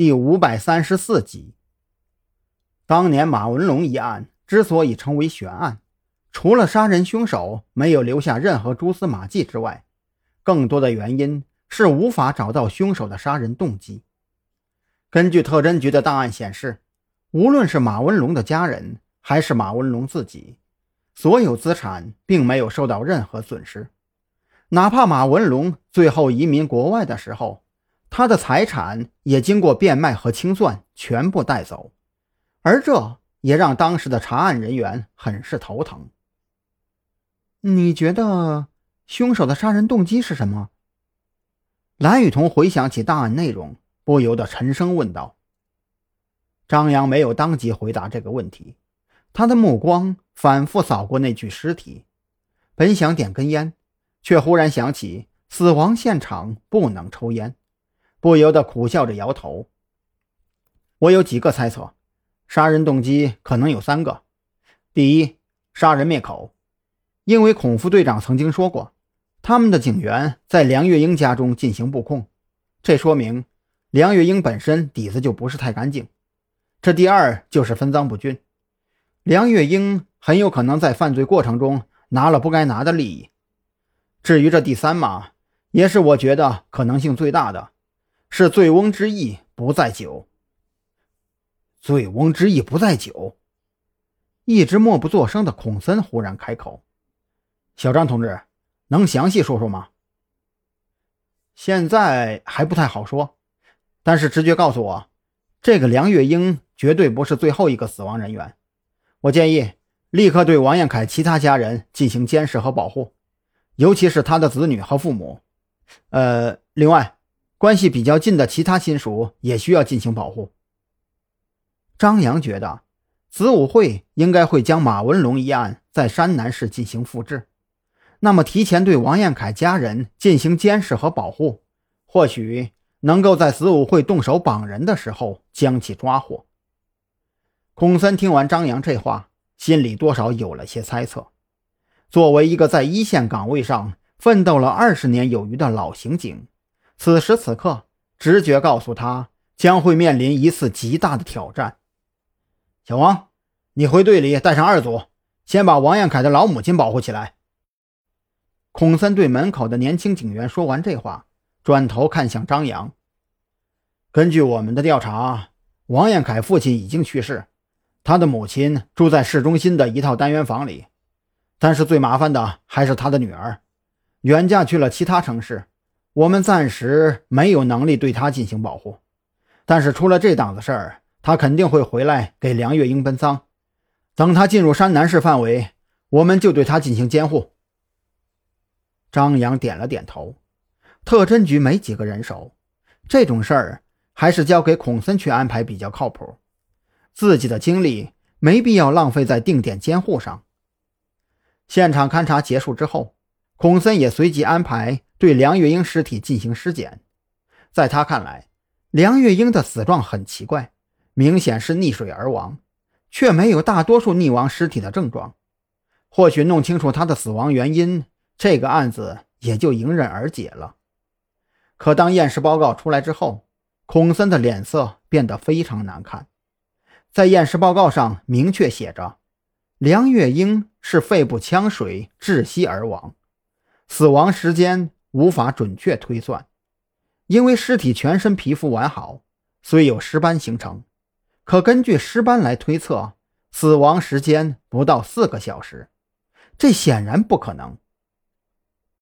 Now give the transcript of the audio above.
第五百三十四集。当年马文龙一案之所以成为悬案，除了杀人凶手没有留下任何蛛丝马迹之外，更多的原因是无法找到凶手的杀人动机。根据特侦局的档案显示，无论是马文龙的家人还是马文龙自己，所有资产并没有受到任何损失。哪怕马文龙最后移民国外的时候，他的财产也经过变卖和清算全部带走，而这也让当时的查案人员很是头疼。你觉得凶手的杀人动机是什么？蓝雨桐回想起档案内容，不由得沉声问道。张扬没有当即回答这个问题，他的目光反复扫过那具尸体，本想点根烟。却忽然想起死亡现场不能抽烟，不由得苦笑着摇头。我有几个猜测，杀人动机可能有三个：第一，杀人灭口，因为孔副队长曾经说过，他们的警员在梁月英家中进行布控，这说明梁月英本身底子就不是太干净。这第二就是分赃不均，梁月英很有可能在犯罪过程中拿了不该拿的利益。至于这第三嘛，也是我觉得可能性最大的，是醉翁之意不在酒。醉翁之意不在酒。一直默不作声的孔森忽然开口：“小张同志，能详细说说吗？”现在还不太好说，但是直觉告诉我，这个梁月英绝对不是最后一个死亡人员。我建议立刻对王彦凯其他家人进行监视和保护。尤其是他的子女和父母，呃，另外，关系比较近的其他亲属也需要进行保护。张扬觉得，子午会应该会将马文龙一案在山南市进行复制，那么提前对王彦凯家人进行监视和保护，或许能够在子午会动手绑人的时候将其抓获。孔森听完张扬这话，心里多少有了些猜测。作为一个在一线岗位上奋斗了二十年有余的老刑警，此时此刻，直觉告诉他将会面临一次极大的挑战。小王，你回队里带上二组，先把王彦凯的老母亲保护起来。孔森对门口的年轻警员说完这话，转头看向张扬。根据我们的调查，王彦凯父亲已经去世，他的母亲住在市中心的一套单元房里。但是最麻烦的还是他的女儿，远嫁去了其他城市，我们暂时没有能力对他进行保护。但是出了这档子事儿，他肯定会回来给梁月英奔丧。等他进入山南市范围，我们就对他进行监护。张扬点了点头。特侦局没几个人手，这种事儿还是交给孔森去安排比较靠谱。自己的精力没必要浪费在定点监护上。现场勘查结束之后，孔森也随即安排对梁月英尸体进行尸检。在他看来，梁月英的死状很奇怪，明显是溺水而亡，却没有大多数溺亡尸体的症状。或许弄清楚他的死亡原因，这个案子也就迎刃而解了。可当验尸报告出来之后，孔森的脸色变得非常难看。在验尸报告上明确写着。梁月英是肺部呛水窒息而亡，死亡时间无法准确推算，因为尸体全身皮肤完好，虽有尸斑形成，可根据尸斑来推测，死亡时间不到四个小时，这显然不可能。